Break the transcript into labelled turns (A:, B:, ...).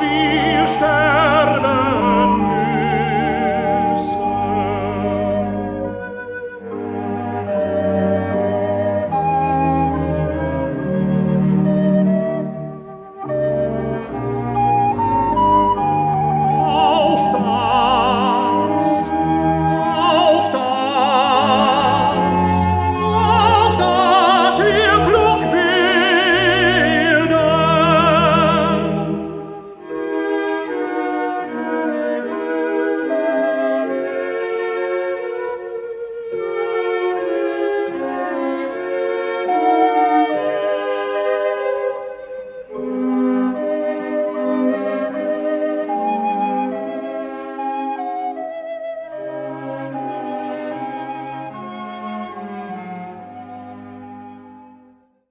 A: wir.